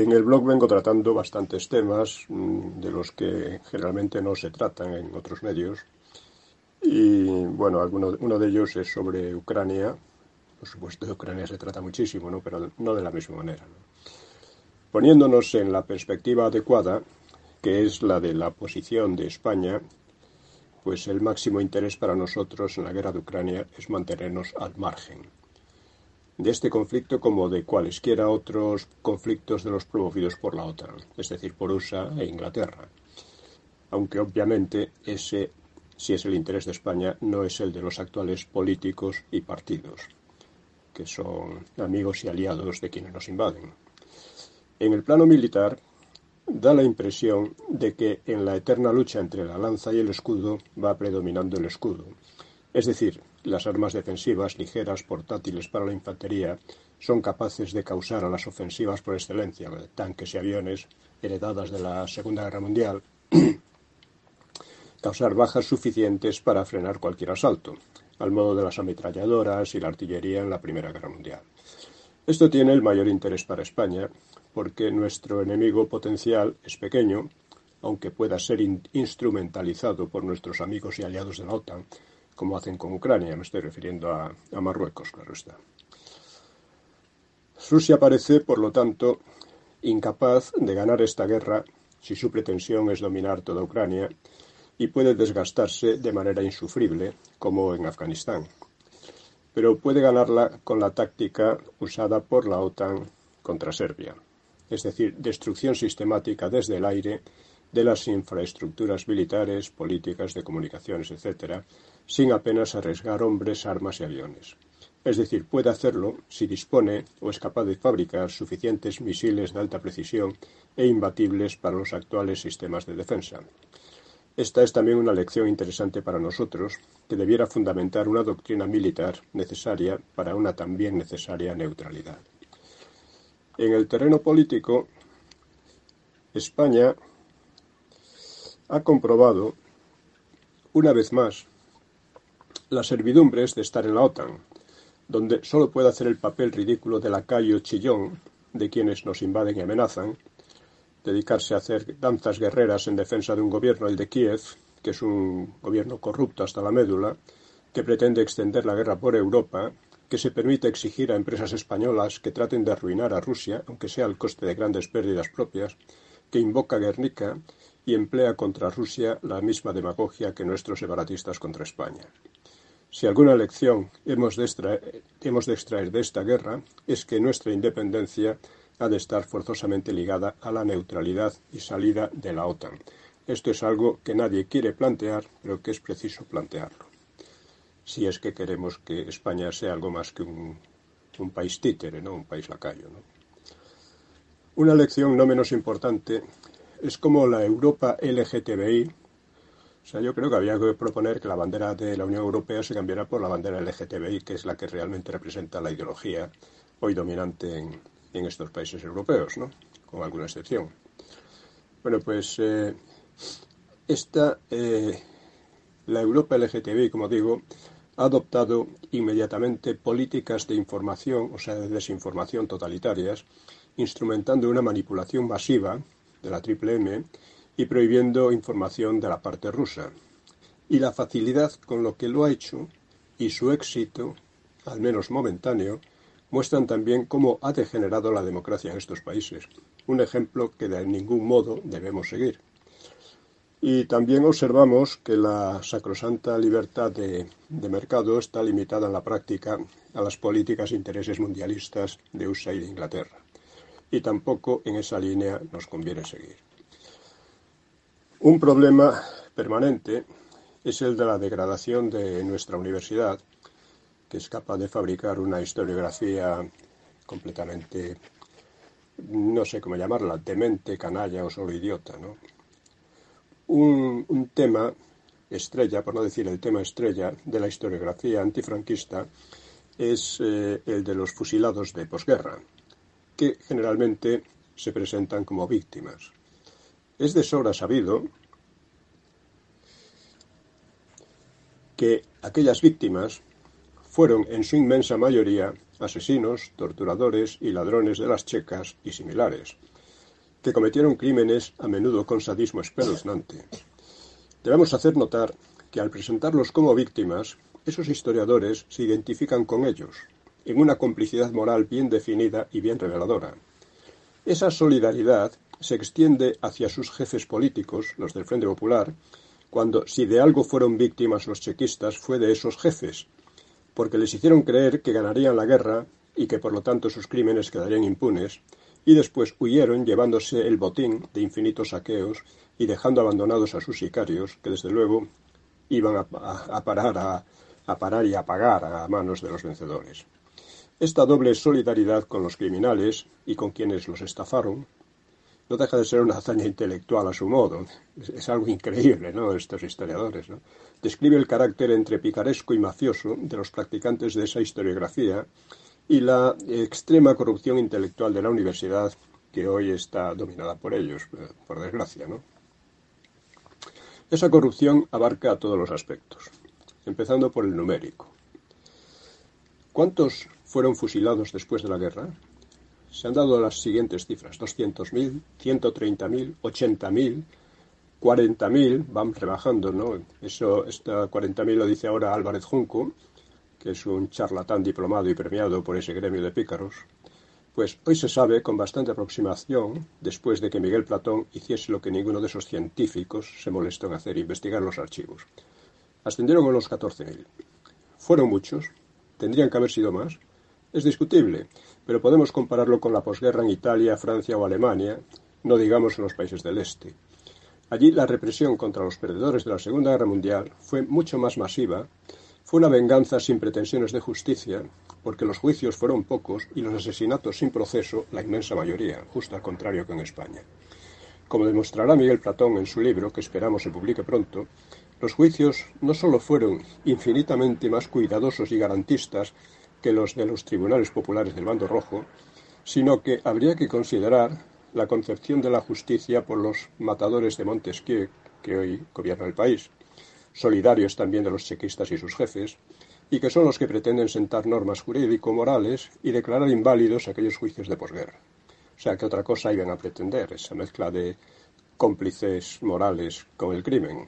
En el blog vengo tratando bastantes temas mm, de los que generalmente no se tratan en otros medios. Y bueno, alguno, uno de ellos es sobre Ucrania. Por supuesto, de Ucrania se trata muchísimo, ¿no? pero no de la misma manera. Poniéndonos en la perspectiva adecuada, que es la de la posición de España, pues el máximo interés para nosotros en la guerra de Ucrania es mantenernos al margen de este conflicto como de cualesquiera otros conflictos de los promovidos por la OTAN, es decir, por USA e Inglaterra. Aunque obviamente ese, si es el interés de España, no es el de los actuales políticos y partidos, que son amigos y aliados de quienes nos invaden. En el plano militar, da la impresión de que en la eterna lucha entre la lanza y el escudo va predominando el escudo, es decir, las armas defensivas ligeras portátiles para la infantería son capaces de causar a las ofensivas por excelencia, tanques y aviones heredadas de la Segunda Guerra Mundial, causar bajas suficientes para frenar cualquier asalto, al modo de las ametralladoras y la artillería en la Primera Guerra Mundial. Esto tiene el mayor interés para España, porque nuestro enemigo potencial es pequeño, aunque pueda ser instrumentalizado por nuestros amigos y aliados de la OTAN, como hacen con Ucrania, me estoy refiriendo a, Marruecos, claro está. Rusia parece, por lo tanto, incapaz de ganar esta guerra si su pretensión es dominar toda Ucrania y puede desgastarse de manera insufrible, como en Afganistán. Pero puede ganarla con la táctica usada por la OTAN contra Serbia, es decir, destrucción sistemática desde el aire de las infraestructuras militares, políticas, de comunicaciones, etc., sin apenas arriesgar hombres, armas y aviones. Es decir, puede hacerlo si dispone o es capaz de fabricar suficientes misiles de alta precisión e imbatibles para los actuales sistemas de defensa. Esta es también una lección interesante para nosotros, que debiera fundamentar una doctrina militar necesaria para una también necesaria neutralidad. En el terreno político, España ha comprobado, una vez más, la servidumbre es de estar en la OTAN, donde solo puede hacer el papel ridículo de lacayo chillón de quienes nos invaden y amenazan, dedicarse a hacer danzas guerreras en defensa de un gobierno, el de Kiev, que es un gobierno corrupto hasta la médula, que pretende extender la guerra por Europa, que se permite exigir a empresas españolas que traten de arruinar a Rusia, aunque sea al coste de grandes pérdidas propias, que invoca Guernica y emplea contra Rusia la misma demagogia que nuestros separatistas contra España. Si alguna lección hemos de, extraer, de esta guerra es que nuestra independencia ha de estar forzosamente ligada a la neutralidad y salida de la OTAN. Esto es algo que nadie quiere plantear, pero que es preciso plantearlo. Si es que queremos que España sea algo más que un, país títere, ¿no? un país lacayo. Una lección no menos importante es como la Europa LGTBI. O sea, yo creo que había que proponer que la bandera de la Unión Europea se cambiara por la bandera LGTBI, que es la que realmente representa la ideología hoy dominante en, estos países europeos, ¿no? Con alguna excepción. Bueno, pues eh, esta, eh, la Europa LGTBI, como digo, ha adoptado inmediatamente políticas de información, o sea, de desinformación totalitarias, instrumentando una manipulación masiva de la Triple M y prohibiendo información de la parte rusa. Y la facilidad con lo que lo ha hecho y su éxito, al menos momentáneo, muestran también cómo ha degenerado la democracia en estos países, un ejemplo que de ningún modo debemos seguir. Y también observamos que la sacrosanta libertad de, de, mercado está limitada en la práctica a las políticas e intereses mundialistas de USA y de Inglaterra y tampoco en esa línea nos conviene seguir. Un problema permanente es el de la degradación de nuestra universidad, que es capaz de fabricar una historiografía completamente, no sé cómo llamarla, demente, canalla o solo idiota. ¿no? Un, tema estrella, por no decir el tema estrella, de la historiografía antifranquista es eh, el de los fusilados de posguerra, que generalmente se presentan como víctimas. Es de sobra sabido que aquellas víctimas fueron en su inmensa mayoría asesinos, torturadores y ladrones de las checas y similares, que cometieron crímenes a menudo con sadismo espeluznante. Debemos hacer notar que al presentarlos como víctimas, esos historiadores se identifican con ellos, en una complicidad moral bien definida y bien reveladora. Esa solidaridad se extiende hacia sus jefes políticos, los del Frente Popular, cuando si de algo fueron víctimas los chequistas fue de esos jefes, porque les hicieron creer que ganarían la guerra y que por lo tanto sus crímenes quedarían impunes, y después huyeron llevándose el botín de infinitos saqueos y dejando abandonados a sus sicarios, que desde luego iban a, parar a, a parar y a pagar a manos de los vencedores. Esta doble solidaridad con los criminales y con quienes los estafaron no deja de ser una hazaña intelectual a su modo. Es, algo increíble, ¿no? Estos historiadores, ¿no? Describe el carácter entre picaresco y mafioso de los practicantes de esa historiografía y la extrema corrupción intelectual de la universidad que hoy está dominada por ellos, por desgracia, ¿no? Esa corrupción abarca todos los aspectos, empezando por el numérico. ¿Cuántos fueron fusilados después de la guerra? Se han dado las siguientes cifras: 200.000, 130.000, 80.000, 40.000, van rebajando, ¿no? Eso, esta 40.000 lo dice ahora Álvarez Junco, que es un charlatán diplomado y premiado por ese gremio de pícaros. Pues hoy se sabe con bastante aproximación, después de que Miguel Platón hiciese lo que ninguno de esos científicos se molestó en hacer, investigar los archivos. Ascendieron a unos 14.000. Fueron muchos, tendrían que haber sido más, es discutible, pero podemos compararlo con la posguerra en Italia, Francia o Alemania, no digamos en los países del Este. Allí la represión contra los perdedores de la Segunda Guerra Mundial fue mucho más masiva, fue una venganza sin pretensiones de justicia, porque los juicios fueron pocos y los asesinatos sin proceso la inmensa mayoría, justo al contrario que en España. Como demostrará Miguel Platón en su libro, que esperamos se publique pronto, los juicios no solo fueron infinitamente más cuidadosos y garantistas que los de los tribunales populares del bando rojo, sino que habría que considerar la concepción de la justicia por los matadores de Montesquieu, que hoy gobierna el país, solidarios también de los chequistas y sus jefes, y que son los que pretenden sentar normas jurídico-morales y declarar inválidos aquellos juicios de posguerra. O sea, ¿qué otra cosa iban a pretender? Esa mezcla de cómplices morales con el crimen.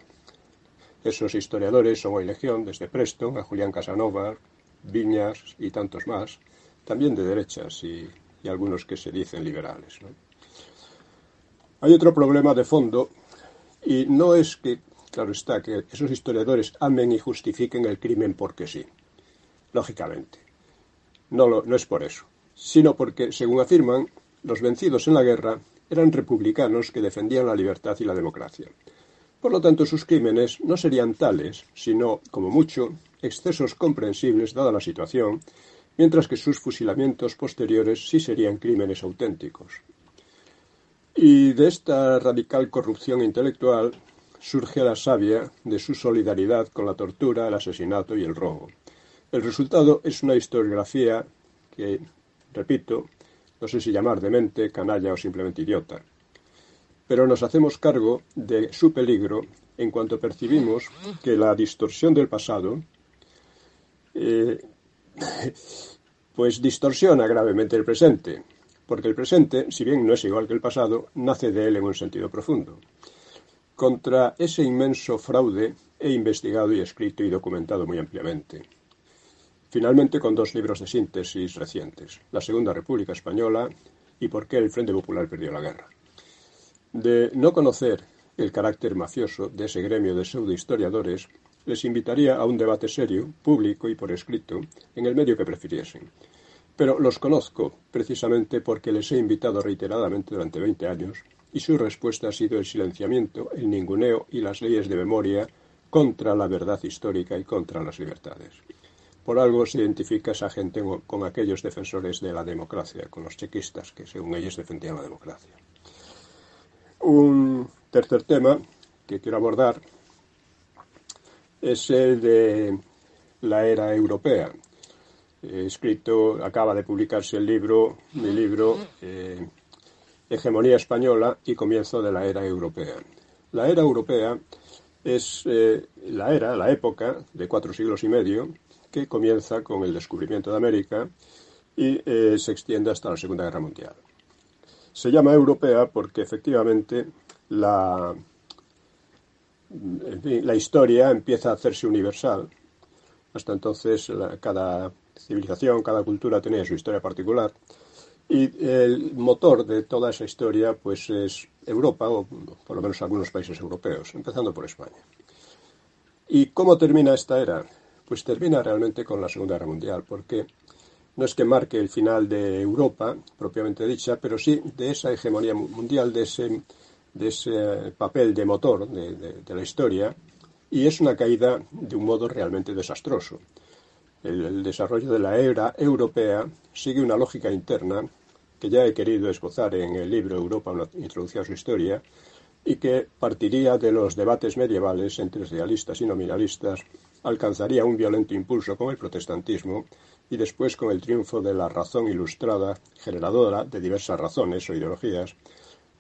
Esos historiadores son hoy legión, desde Preston a Julián Casanova, Viñas y tantos más, también de derechas y, algunos que se dicen liberales. Hay otro problema de fondo y no es que, claro está, que esos historiadores amen y justifiquen el crimen porque sí, lógicamente. No, no es por eso, sino porque, según afirman, los vencidos en la guerra eran republicanos que defendían la libertad y la democracia. Por lo tanto, sus crímenes no serían tales, sino, como mucho, excesos comprensibles dada la situación, mientras que sus fusilamientos posteriores sí serían crímenes auténticos. Y de esta radical corrupción intelectual surge la savia de su solidaridad con la tortura, el asesinato y el robo. El resultado es una historiografía que, repito, no sé si llamar demente, canalla o simplemente idiota pero nos hacemos cargo de su peligro en cuanto percibimos que la distorsión del pasado eh, pues distorsiona gravemente el presente, porque el presente, si bien no es igual que el pasado, nace de él en un sentido profundo. Contra ese inmenso fraude he investigado y escrito y documentado muy ampliamente. Finalmente con dos libros de síntesis recientes, La Segunda República Española y Por qué el Frente Popular perdió la guerra de no conocer el carácter mafioso de ese gremio de pseudohistoriadores, les invitaría a un debate serio, público y por escrito, en el medio que prefiriesen. Pero los conozco precisamente porque les he invitado reiteradamente durante veinte años y su respuesta ha sido el silenciamiento, el ninguneo y las leyes de memoria contra la verdad histórica y contra las libertades. Por algo se identifica esa gente con aquellos defensores de la democracia, con los chequistas que según ellos defendían la democracia. Un tercer tema que quiero abordar es el de la era europea. Escrito, acaba de publicarse el libro, mi libro, eh, Hegemonía Española y Comienzo de la Era Europea. La era europea es eh, la era, la época de cuatro siglos y medio que comienza con el descubrimiento de América y eh, se extiende hasta la Segunda Guerra Mundial. Se llama europea porque efectivamente la, la historia empieza a hacerse universal. Hasta entonces cada civilización, cada cultura tenía su historia particular. Y el motor de toda esa historia pues es Europa, o por lo menos algunos países europeos, empezando por España. ¿Y cómo termina esta era? Pues termina realmente con la Segunda Guerra Mundial, porque no es que marque el final de Europa, propiamente dicha, pero sí de esa hegemonía mundial, de ese, de ese papel de motor de, la historia, y es una caída de un modo realmente desastroso. El, desarrollo de la era europea sigue una lógica interna que ya he querido esbozar en el libro Europa, una introducción a su historia, y que partiría de los debates medievales entre realistas y nominalistas, alcanzaría un violento impulso con el protestantismo y después con el triunfo de la razón ilustrada, generadora de diversas razones o ideologías,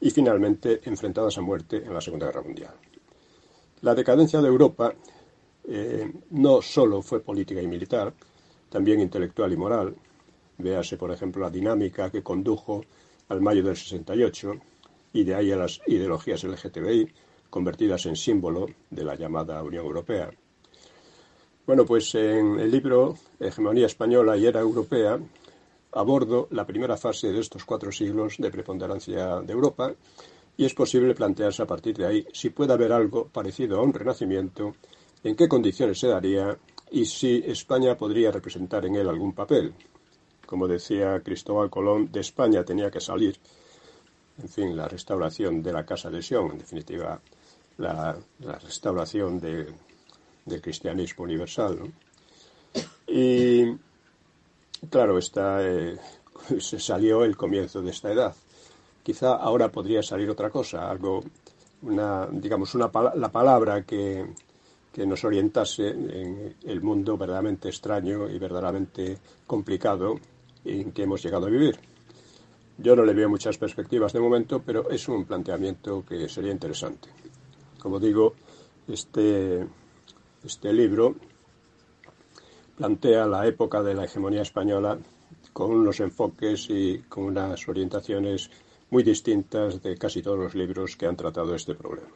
y finalmente enfrentadas a muerte en la Segunda Guerra Mundial. La decadencia de Europa eh, no solo fue política y militar, también intelectual y moral. Véase, por ejemplo, la dinámica que condujo al mayo del 68 y de ahí a las ideologías LGTBI, convertidas en símbolo de la llamada Unión Europea. Bueno, pues en el libro Hegemonía Española y Era Europea abordo la primera fase de estos cuatro siglos de preponderancia de Europa y es posible plantearse a partir de ahí si puede haber algo parecido a un renacimiento, en qué condiciones se daría y si España podría representar en él algún papel. Como decía Cristóbal Colón, de España tenía que salir, en fin, la restauración de la Casa de Sion, en definitiva, la, restauración de, del cristianismo universal. Y claro, eh, se salió el comienzo de esta edad. Quizá ahora podría salir otra cosa, algo, una, digamos, una, la palabra que, que nos orientase en el mundo verdaderamente extraño y verdaderamente complicado en que hemos llegado a vivir. Yo no le veo muchas perspectivas de momento, pero es un planteamiento que sería interesante. Como digo, este, este libro plantea la época de la hegemonía española con unos enfoques y con unas orientaciones muy distintas de casi todos los libros que han tratado este problema.